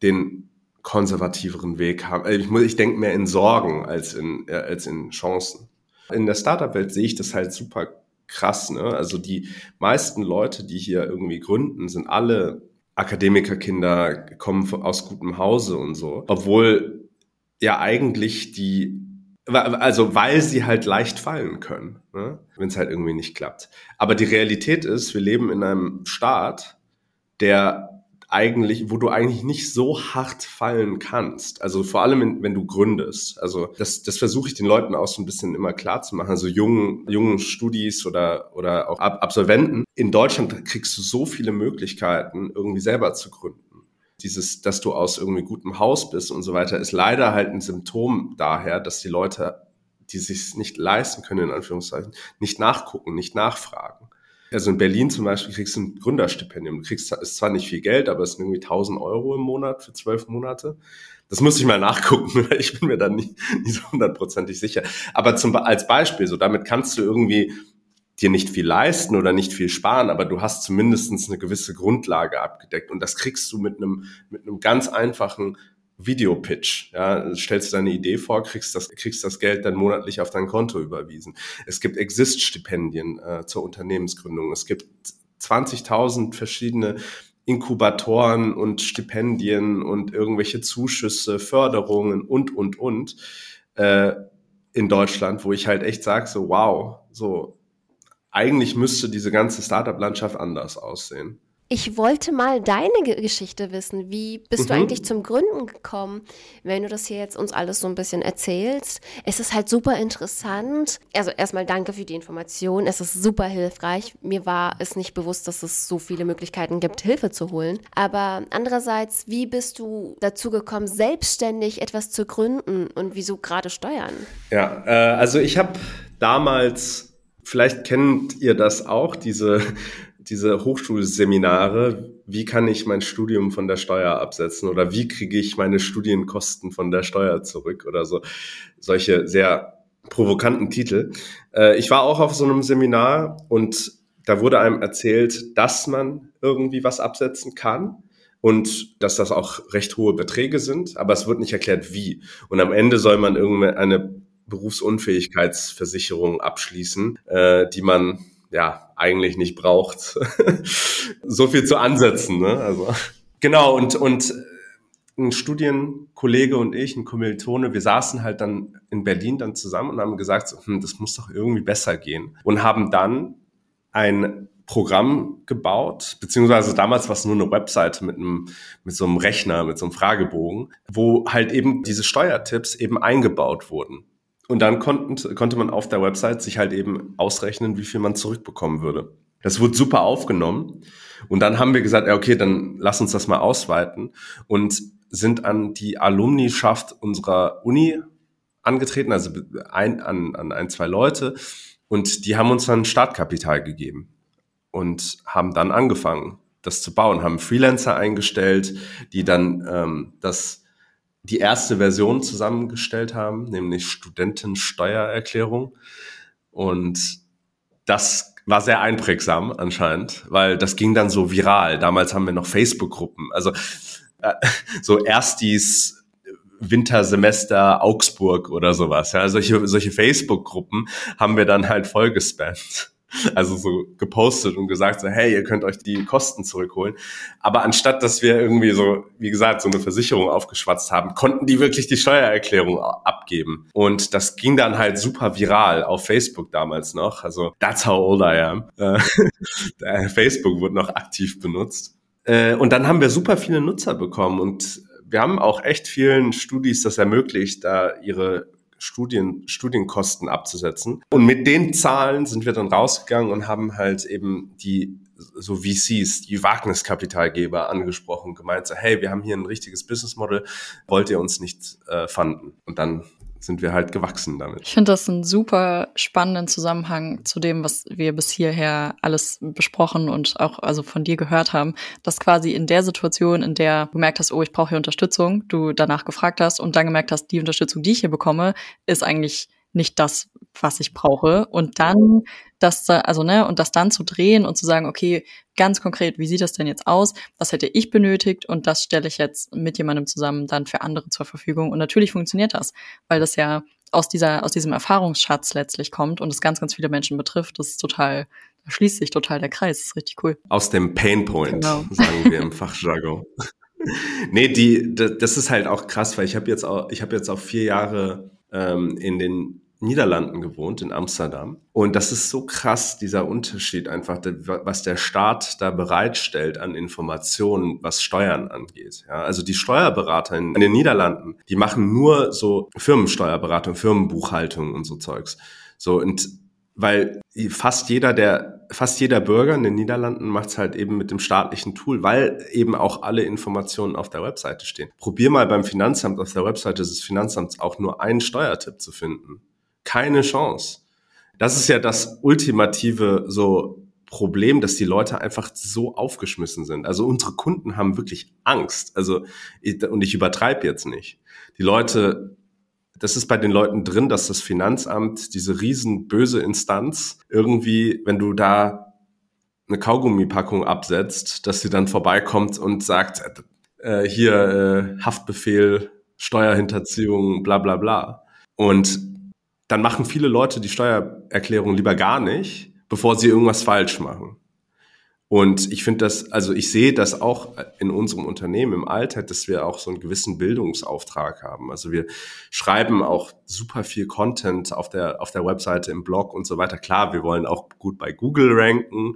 den konservativeren Weg haben. Ich, muss, ich denke mehr in Sorgen als in, äh, als in Chancen. In der Startup-Welt sehe ich das halt super krass. Ne? Also die meisten Leute, die hier irgendwie gründen, sind alle Akademikerkinder, kommen aus gutem Hause und so. Obwohl ja eigentlich die, also weil sie halt leicht fallen können, ne? wenn es halt irgendwie nicht klappt. Aber die Realität ist, wir leben in einem Staat, der eigentlich, wo du eigentlich nicht so hart fallen kannst. Also vor allem, wenn du gründest. Also das, das versuche ich den Leuten auch so ein bisschen immer klar zu machen. Also jungen, jungen Studis oder, oder auch Absolventen. In Deutschland kriegst du so viele Möglichkeiten, irgendwie selber zu gründen dieses, dass du aus irgendwie gutem Haus bist und so weiter, ist leider halt ein Symptom daher, dass die Leute, die sich nicht leisten können, in Anführungszeichen, nicht nachgucken, nicht nachfragen. Also in Berlin zum Beispiel kriegst du ein Gründerstipendium. Du kriegst, ist zwar nicht viel Geld, aber es sind irgendwie 1000 Euro im Monat für zwölf Monate. Das muss ich mal nachgucken, *laughs* weil ich bin mir dann nicht, nicht so hundertprozentig sicher. Aber zum, als Beispiel, so damit kannst du irgendwie dir nicht viel leisten oder nicht viel sparen, aber du hast zumindestens eine gewisse Grundlage abgedeckt. Und das kriegst du mit einem, mit einem ganz einfachen Videopitch. Ja, stellst deine Idee vor, kriegst das, kriegst das Geld dann monatlich auf dein Konto überwiesen. Es gibt Exist-Stipendien äh, zur Unternehmensgründung. Es gibt 20.000 verschiedene Inkubatoren und Stipendien und irgendwelche Zuschüsse, Förderungen und, und, und äh, in Deutschland, wo ich halt echt sage, so wow, so eigentlich müsste diese ganze Startup-Landschaft anders aussehen. Ich wollte mal deine Geschichte wissen. Wie bist mhm. du eigentlich zum Gründen gekommen? Wenn du das hier jetzt uns alles so ein bisschen erzählst, es ist halt super interessant. Also erstmal danke für die Information. Es ist super hilfreich. Mir war es nicht bewusst, dass es so viele Möglichkeiten gibt, Hilfe zu holen. Aber andererseits, wie bist du dazu gekommen, selbstständig etwas zu gründen und wieso gerade Steuern? Ja, äh, also ich habe damals Vielleicht kennt ihr das auch, diese, diese Hochschulseminare. Wie kann ich mein Studium von der Steuer absetzen oder wie kriege ich meine Studienkosten von der Steuer zurück oder so. Solche sehr provokanten Titel. Äh, ich war auch auf so einem Seminar und da wurde einem erzählt, dass man irgendwie was absetzen kann und dass das auch recht hohe Beträge sind, aber es wird nicht erklärt, wie. Und am Ende soll man irgendeine Berufsunfähigkeitsversicherung abschließen, äh, die man ja eigentlich nicht braucht. *laughs* so viel zu ansetzen, ne? Also genau und und ein Studienkollege und ich, ein Kommilitone, wir saßen halt dann in Berlin dann zusammen und haben gesagt, so, hm, das muss doch irgendwie besser gehen und haben dann ein Programm gebaut, beziehungsweise damals war es nur eine Webseite mit einem, mit so einem Rechner, mit so einem Fragebogen, wo halt eben diese Steuertipps eben eingebaut wurden. Und dann konnten, konnte man auf der Website sich halt eben ausrechnen, wie viel man zurückbekommen würde. Das wurde super aufgenommen. Und dann haben wir gesagt, okay, dann lass uns das mal ausweiten und sind an die Alumnischaft unserer Uni angetreten, also ein, an, an ein, zwei Leute. Und die haben uns dann Startkapital gegeben und haben dann angefangen, das zu bauen, haben Freelancer eingestellt, die dann ähm, das die erste Version zusammengestellt haben, nämlich Studentensteuererklärung. Und das war sehr einprägsam anscheinend, weil das ging dann so viral. Damals haben wir noch Facebook-Gruppen. Also äh, so Erstis Wintersemester Augsburg oder sowas. Ja, solche, solche Facebook-Gruppen haben wir dann halt voll gespammt *laughs* also so gepostet und gesagt so, hey, ihr könnt euch die Kosten zurückholen. Aber anstatt, dass wir irgendwie so, wie gesagt, so eine Versicherung aufgeschwatzt haben, konnten die wirklich die Steuererklärung abgeben. Und das ging dann halt super viral auf Facebook damals noch. Also that's how old I am. Äh, *laughs* Facebook wurde noch aktiv benutzt. Äh, und dann haben wir super viele Nutzer bekommen und wir haben auch echt vielen Studis das ermöglicht, da ihre Studien, Studienkosten abzusetzen. Und mit den Zahlen sind wir dann rausgegangen und haben halt eben die so VCs, die Wagniskapitalgeber angesprochen, gemeint so, hey, wir haben hier ein richtiges Business Model, wollt ihr uns nicht äh, fanden? Und dann sind wir halt gewachsen damit. Ich finde das einen super spannenden Zusammenhang zu dem, was wir bis hierher alles besprochen und auch also von dir gehört haben, dass quasi in der Situation, in der du gemerkt hast, oh, ich brauche hier Unterstützung, du danach gefragt hast und dann gemerkt hast, die Unterstützung, die ich hier bekomme, ist eigentlich nicht das, was ich brauche. Und dann das, also, ne, und das dann zu drehen und zu sagen, okay, ganz konkret, wie sieht das denn jetzt aus? Was hätte ich benötigt? Und das stelle ich jetzt mit jemandem zusammen dann für andere zur Verfügung. Und natürlich funktioniert das, weil das ja aus dieser, aus diesem Erfahrungsschatz letztlich kommt und es ganz, ganz viele Menschen betrifft. Das ist total, da schließt sich total der Kreis. Das ist richtig cool. Aus dem Painpoint, genau. sagen wir im Fachjargon. *laughs* nee, die, das ist halt auch krass, weil ich habe jetzt auch, ich habe jetzt auch vier Jahre ähm, in den Niederlanden gewohnt, in Amsterdam. Und das ist so krass, dieser Unterschied einfach, was der Staat da bereitstellt an Informationen, was Steuern angeht. Ja, also die Steuerberater in, den Niederlanden, die machen nur so Firmensteuerberatung, Firmenbuchhaltung und so Zeugs. So, und weil fast jeder, der, fast jeder Bürger in den Niederlanden macht es halt eben mit dem staatlichen Tool, weil eben auch alle Informationen auf der Webseite stehen. Probier mal beim Finanzamt auf der Webseite des Finanzamts auch nur einen Steuertipp zu finden keine Chance. Das ist ja das ultimative so Problem, dass die Leute einfach so aufgeschmissen sind. Also unsere Kunden haben wirklich Angst. Also und ich übertreibe jetzt nicht. Die Leute, das ist bei den Leuten drin, dass das Finanzamt diese riesen böse Instanz irgendwie, wenn du da eine Kaugummipackung absetzt, dass sie dann vorbeikommt und sagt, äh, hier äh, Haftbefehl, Steuerhinterziehung, bla bla bla. Und dann machen viele Leute die Steuererklärung lieber gar nicht, bevor sie irgendwas falsch machen. Und ich finde das, also ich sehe das auch in unserem Unternehmen im Alltag, dass wir auch so einen gewissen Bildungsauftrag haben. Also wir schreiben auch super viel Content auf der, auf der Webseite, im Blog und so weiter. Klar, wir wollen auch gut bei Google ranken,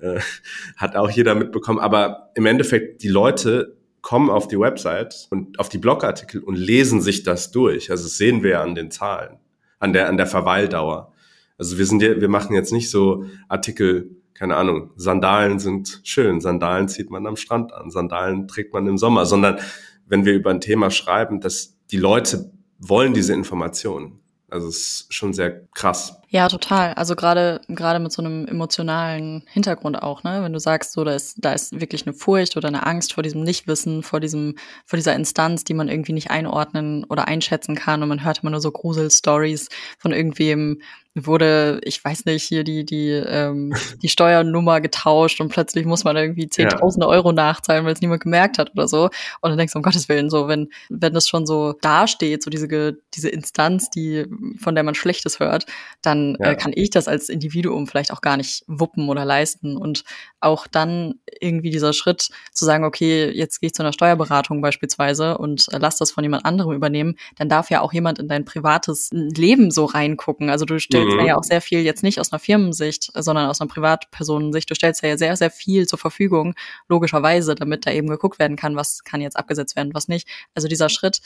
äh, *laughs* hat auch jeder mitbekommen. Aber im Endeffekt, die Leute kommen auf die Website und auf die Blogartikel und lesen sich das durch. Also das sehen wir ja an den Zahlen an der, an der Verweildauer. Also wir sind ja, wir machen jetzt nicht so Artikel, keine Ahnung, Sandalen sind schön, Sandalen zieht man am Strand an, Sandalen trägt man im Sommer, sondern wenn wir über ein Thema schreiben, dass die Leute wollen diese Informationen. Also es ist schon sehr krass. Ja, total. Also gerade gerade mit so einem emotionalen Hintergrund auch, ne? Wenn du sagst, so da ist da ist wirklich eine Furcht oder eine Angst vor diesem Nichtwissen, vor diesem vor dieser Instanz, die man irgendwie nicht einordnen oder einschätzen kann und man hört immer nur so Gruselstories von irgendwem, wurde, ich weiß nicht, hier die, die, ähm, die Steuernummer getauscht und plötzlich muss man irgendwie zehntausende ja. Euro nachzahlen, weil es niemand gemerkt hat oder so. Und dann denkst du, um Gottes Willen, so, wenn, wenn das schon so dasteht, so diese, diese Instanz, die, von der man Schlechtes hört, dann äh, ja. äh, kann ich das als Individuum vielleicht auch gar nicht wuppen oder leisten. Und auch dann irgendwie dieser Schritt zu sagen, okay, jetzt gehe ich zu einer Steuerberatung beispielsweise und äh, lass das von jemand anderem übernehmen, dann darf ja auch jemand in dein privates Leben so reingucken. Also du stellst stellst mhm. ja auch sehr viel jetzt nicht aus einer Firmensicht, sondern aus einer Privatpersonensicht. Du stellst ja sehr, sehr viel zur Verfügung, logischerweise, damit da eben geguckt werden kann, was kann jetzt abgesetzt werden, was nicht. Also dieser Schritt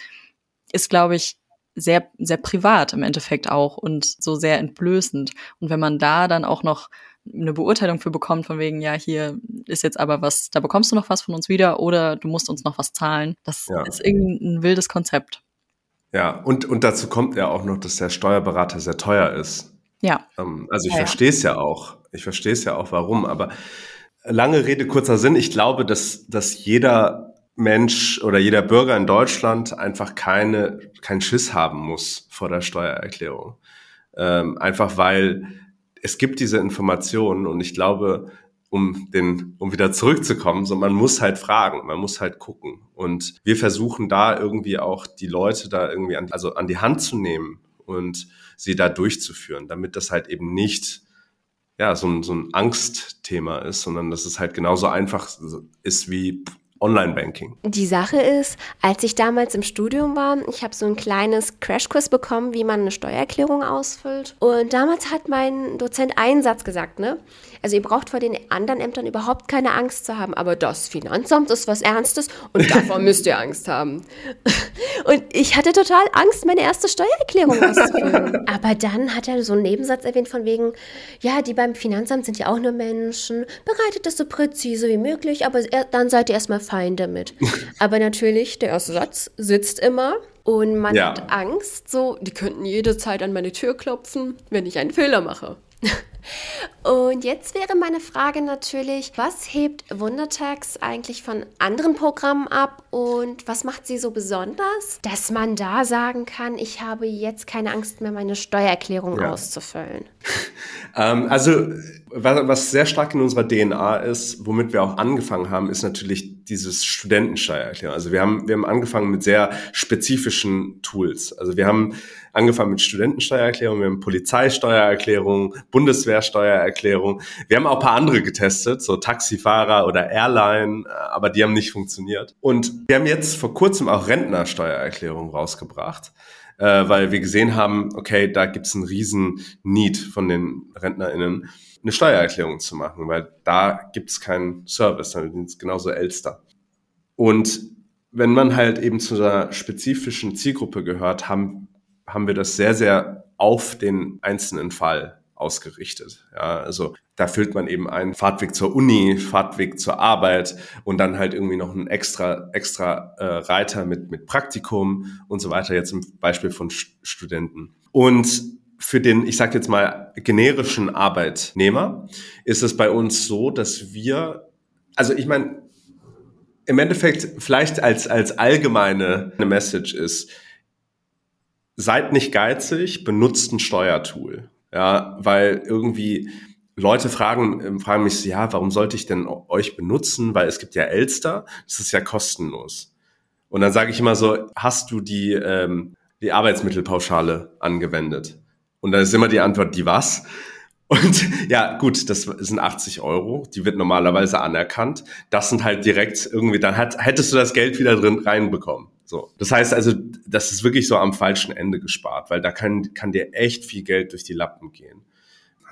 ist, glaube ich, sehr, sehr privat im Endeffekt auch und so sehr entblößend. Und wenn man da dann auch noch eine Beurteilung für bekommt, von wegen, ja, hier ist jetzt aber was, da bekommst du noch was von uns wieder oder du musst uns noch was zahlen. Das ja. ist irgendwie ein wildes Konzept. Ja, und, und dazu kommt ja auch noch, dass der Steuerberater sehr teuer ist. Ja. Ähm, also ich ja, verstehe es ja auch. Ich verstehe es ja auch, warum. Aber lange Rede, kurzer Sinn. Ich glaube, dass, dass jeder Mensch oder jeder Bürger in Deutschland einfach keine, keinen Schiss haben muss vor der Steuererklärung. Ähm, einfach weil es gibt diese Informationen und ich glaube, um den, um wieder zurückzukommen, so man muss halt fragen, man muss halt gucken. Und wir versuchen da irgendwie auch die Leute da irgendwie an, also an die Hand zu nehmen und sie da durchzuführen, damit das halt eben nicht ja, so ein, so ein Angstthema ist, sondern dass es halt genauso einfach ist wie Online-Banking. Die Sache ist, als ich damals im Studium war, ich habe so ein kleines Crashkurs bekommen, wie man eine Steuererklärung ausfüllt. Und damals hat mein Dozent einen Satz gesagt, ne? Also ihr braucht vor den anderen Ämtern überhaupt keine Angst zu haben, aber das Finanzamt ist was Ernstes und davor *laughs* müsst ihr Angst haben. Und ich hatte total Angst, meine erste Steuererklärung auszufüllen. *laughs* aber dann hat er so einen Nebensatz erwähnt von wegen, ja, die beim Finanzamt sind ja auch nur Menschen, bereitet das so präzise wie möglich, aber dann seid ihr erstmal fein damit. *laughs* aber natürlich, der erste Satz sitzt immer. Und man ja. hat Angst, so, die könnten jede Zeit an meine Tür klopfen, wenn ich einen Fehler mache. *laughs* Und jetzt wäre meine Frage natürlich, was hebt Wundertax eigentlich von anderen Programmen ab und was macht sie so besonders, dass man da sagen kann, ich habe jetzt keine Angst mehr, meine Steuererklärung ja. auszufüllen? *laughs* ähm, also was, sehr stark in unserer DNA ist, womit wir auch angefangen haben, ist natürlich dieses Studentensteuererklärung. Also wir haben, wir haben angefangen mit sehr spezifischen Tools. Also wir haben angefangen mit Studentensteuererklärung, wir haben Polizeisteuererklärung, Bundeswehrsteuererklärung. Wir haben auch ein paar andere getestet, so Taxifahrer oder Airline, aber die haben nicht funktioniert. Und wir haben jetzt vor kurzem auch Rentnersteuererklärung rausgebracht äh, weil wir gesehen haben, okay, da gibt's einen riesen Need von den RentnerInnen, eine Steuererklärung zu machen, weil da gibt's keinen Service, dann es genauso Elster. Und wenn man halt eben zu einer spezifischen Zielgruppe gehört, haben haben wir das sehr, sehr auf den einzelnen Fall ausgerichtet. Ja, also da füllt man eben einen Fahrtweg zur Uni, Fahrtweg zur Arbeit und dann halt irgendwie noch einen extra extra äh, Reiter mit mit Praktikum und so weiter. Jetzt im Beispiel von Studenten und für den, ich sage jetzt mal, generischen Arbeitnehmer ist es bei uns so, dass wir, also ich meine, im Endeffekt vielleicht als, als allgemeine Message ist, seid nicht geizig, benutzt ein Steuertool. Ja, weil irgendwie Leute fragen, ähm, fragen mich, ja, warum sollte ich denn euch benutzen? Weil es gibt ja Elster, das ist ja kostenlos. Und dann sage ich immer so, hast du die, ähm, die Arbeitsmittelpauschale angewendet? Und dann ist immer die Antwort, die was? *laughs* Und ja, gut, das sind 80 Euro, die wird normalerweise anerkannt. Das sind halt direkt irgendwie, dann hat, hättest du das Geld wieder drin reinbekommen. So. Das heißt also, das ist wirklich so am falschen Ende gespart, weil da kann, kann dir echt viel Geld durch die Lappen gehen.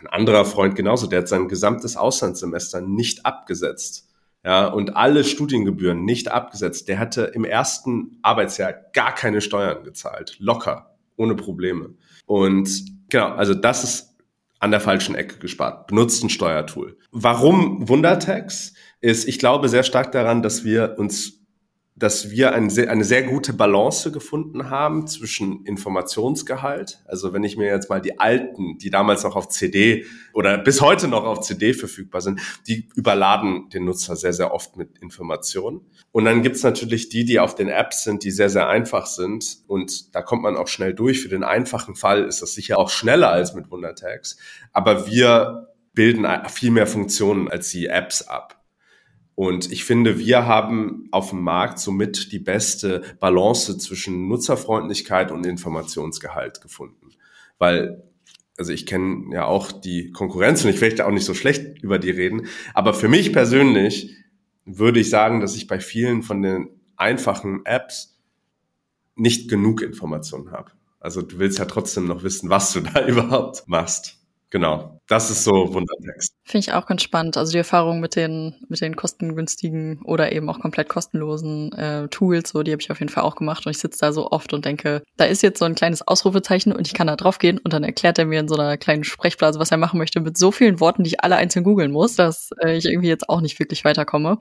Ein anderer Freund genauso, der hat sein gesamtes Auslandssemester nicht abgesetzt. Ja, und alle Studiengebühren nicht abgesetzt. Der hatte im ersten Arbeitsjahr gar keine Steuern gezahlt. Locker. Ohne Probleme. Und genau, also das ist an der falschen Ecke gespart. Benutzt ein Steuertool. Warum Wundertax? Ist, ich glaube sehr stark daran, dass wir uns dass wir eine sehr, eine sehr gute Balance gefunden haben zwischen Informationsgehalt. Also wenn ich mir jetzt mal die alten, die damals noch auf CD oder bis heute noch auf CD verfügbar sind, die überladen den Nutzer sehr, sehr oft mit Informationen. Und dann gibt's natürlich die, die auf den Apps sind, die sehr, sehr einfach sind. Und da kommt man auch schnell durch. Für den einfachen Fall ist das sicher auch schneller als mit Wundertags. Aber wir bilden viel mehr Funktionen als die Apps ab. Und ich finde, wir haben auf dem Markt somit die beste Balance zwischen Nutzerfreundlichkeit und Informationsgehalt gefunden. Weil, also ich kenne ja auch die Konkurrenz und ich möchte auch nicht so schlecht über die reden. Aber für mich persönlich würde ich sagen, dass ich bei vielen von den einfachen Apps nicht genug Informationen habe. Also du willst ja trotzdem noch wissen, was du da *laughs* überhaupt machst. Genau, das ist so Wundertext. Finde ich auch ganz spannend. Also die Erfahrung mit den, mit den kostengünstigen oder eben auch komplett kostenlosen äh, Tools, so die habe ich auf jeden Fall auch gemacht. Und ich sitze da so oft und denke, da ist jetzt so ein kleines Ausrufezeichen und ich kann da drauf gehen und dann erklärt er mir in so einer kleinen Sprechblase, was er machen möchte, mit so vielen Worten, die ich alle einzeln googeln muss, dass äh, ich irgendwie jetzt auch nicht wirklich weiterkomme.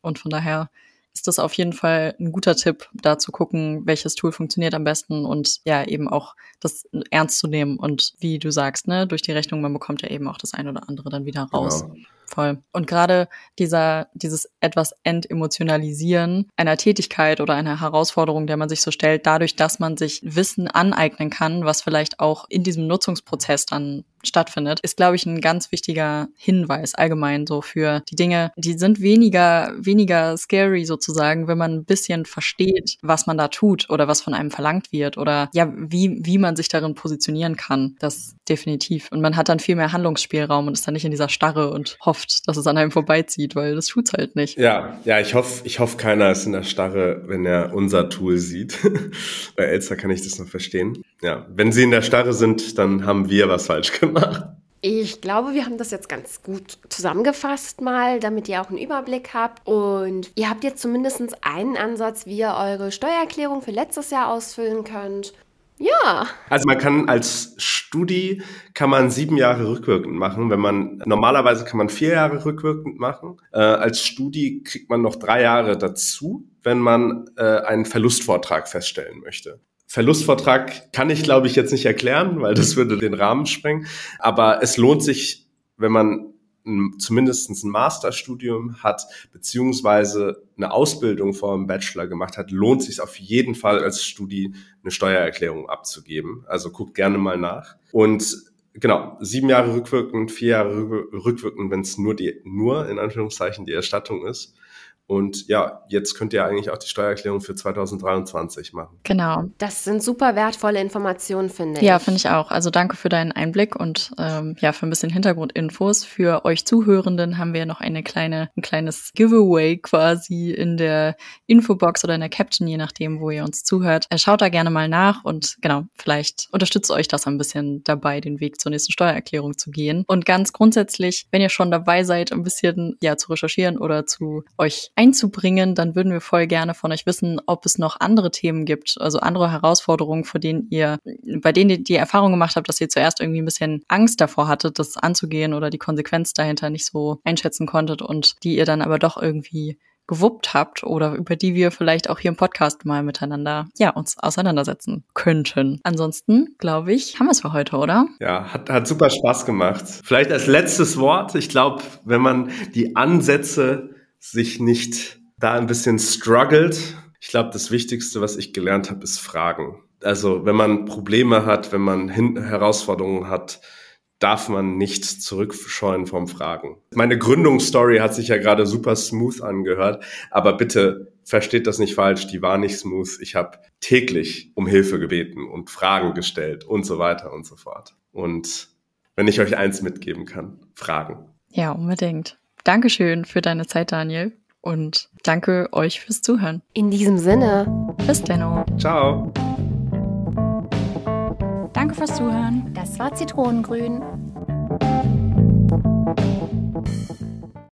Und von daher ist das auf jeden Fall ein guter Tipp, da zu gucken, welches Tool funktioniert am besten und ja, eben auch das ernst zu nehmen. Und wie du sagst, ne, durch die Rechnung, man bekommt ja eben auch das ein oder andere dann wieder raus. Genau. Voll. Und gerade dieser, dieses etwas Entemotionalisieren einer Tätigkeit oder einer Herausforderung, der man sich so stellt, dadurch, dass man sich Wissen aneignen kann, was vielleicht auch in diesem Nutzungsprozess dann stattfindet, ist, glaube ich, ein ganz wichtiger Hinweis allgemein so für die Dinge, die sind weniger, weniger scary sozusagen, wenn man ein bisschen versteht, was man da tut oder was von einem verlangt wird oder ja, wie, wie man sich darin positionieren kann. Das definitiv. Und man hat dann viel mehr Handlungsspielraum und ist dann nicht in dieser Starre und hofft, dass es an einem vorbeizieht, weil das tut's halt nicht. Ja, ja, ich hoffe, ich hoffe, keiner ist in der Starre, wenn er unser Tool sieht. *laughs* Bei Elsa kann ich das noch verstehen. Ja, wenn sie in der Starre sind, dann haben wir was falsch gemacht. Ich glaube, wir haben das jetzt ganz gut zusammengefasst mal, damit ihr auch einen Überblick habt. Und ihr habt jetzt zumindest einen Ansatz, wie ihr eure Steuererklärung für letztes Jahr ausfüllen könnt. Ja. Also man kann als Studi kann man sieben Jahre rückwirkend machen. Wenn man normalerweise kann man vier Jahre rückwirkend machen. Äh, als Studi kriegt man noch drei Jahre dazu, wenn man äh, einen Verlustvortrag feststellen möchte. Verlustvortrag kann ich, glaube ich, jetzt nicht erklären, weil das würde den Rahmen sprengen. Aber es lohnt sich, wenn man zumindest ein Masterstudium hat, beziehungsweise eine Ausbildung vor dem Bachelor gemacht hat, lohnt sich auf jeden Fall als Studi eine Steuererklärung abzugeben. Also guckt gerne mal nach. Und genau, sieben Jahre rückwirkend, vier Jahre rückwirkend, wenn es nur die, nur in Anführungszeichen die Erstattung ist. Und ja, jetzt könnt ihr eigentlich auch die Steuererklärung für 2023 machen. Genau. Das sind super wertvolle Informationen, finde ich. Ja, finde ich auch. Also danke für deinen Einblick und ähm, ja, für ein bisschen Hintergrundinfos. Für euch Zuhörenden haben wir noch eine kleine, ein kleines Giveaway quasi in der Infobox oder in der Caption, je nachdem, wo ihr uns zuhört. Äh, schaut da gerne mal nach und genau, vielleicht unterstützt euch das ein bisschen dabei, den Weg zur nächsten Steuererklärung zu gehen. Und ganz grundsätzlich, wenn ihr schon dabei seid, ein bisschen ja zu recherchieren oder zu euch einzubringen, dann würden wir voll gerne von euch wissen, ob es noch andere Themen gibt, also andere Herausforderungen, vor denen ihr, bei denen ihr die Erfahrung gemacht habt, dass ihr zuerst irgendwie ein bisschen Angst davor hattet, das anzugehen oder die Konsequenz dahinter nicht so einschätzen konntet und die ihr dann aber doch irgendwie gewuppt habt oder über die wir vielleicht auch hier im Podcast mal miteinander ja uns auseinandersetzen könnten. Ansonsten glaube ich, haben wir es für heute, oder? Ja, hat, hat super Spaß gemacht. Vielleicht als letztes Wort. Ich glaube, wenn man die Ansätze sich nicht da ein bisschen struggelt. Ich glaube, das Wichtigste, was ich gelernt habe, ist Fragen. Also wenn man Probleme hat, wenn man Hin Herausforderungen hat, darf man nicht zurückscheuen vom Fragen. Meine Gründungsstory hat sich ja gerade super smooth angehört, aber bitte versteht das nicht falsch, die war nicht smooth. Ich habe täglich um Hilfe gebeten und Fragen gestellt und so weiter und so fort. Und wenn ich euch eins mitgeben kann, Fragen. Ja, unbedingt. Dankeschön für deine Zeit, Daniel. Und danke euch fürs Zuhören. In diesem Sinne. Bis denno. Ciao. Danke fürs Zuhören. Das war Zitronengrün.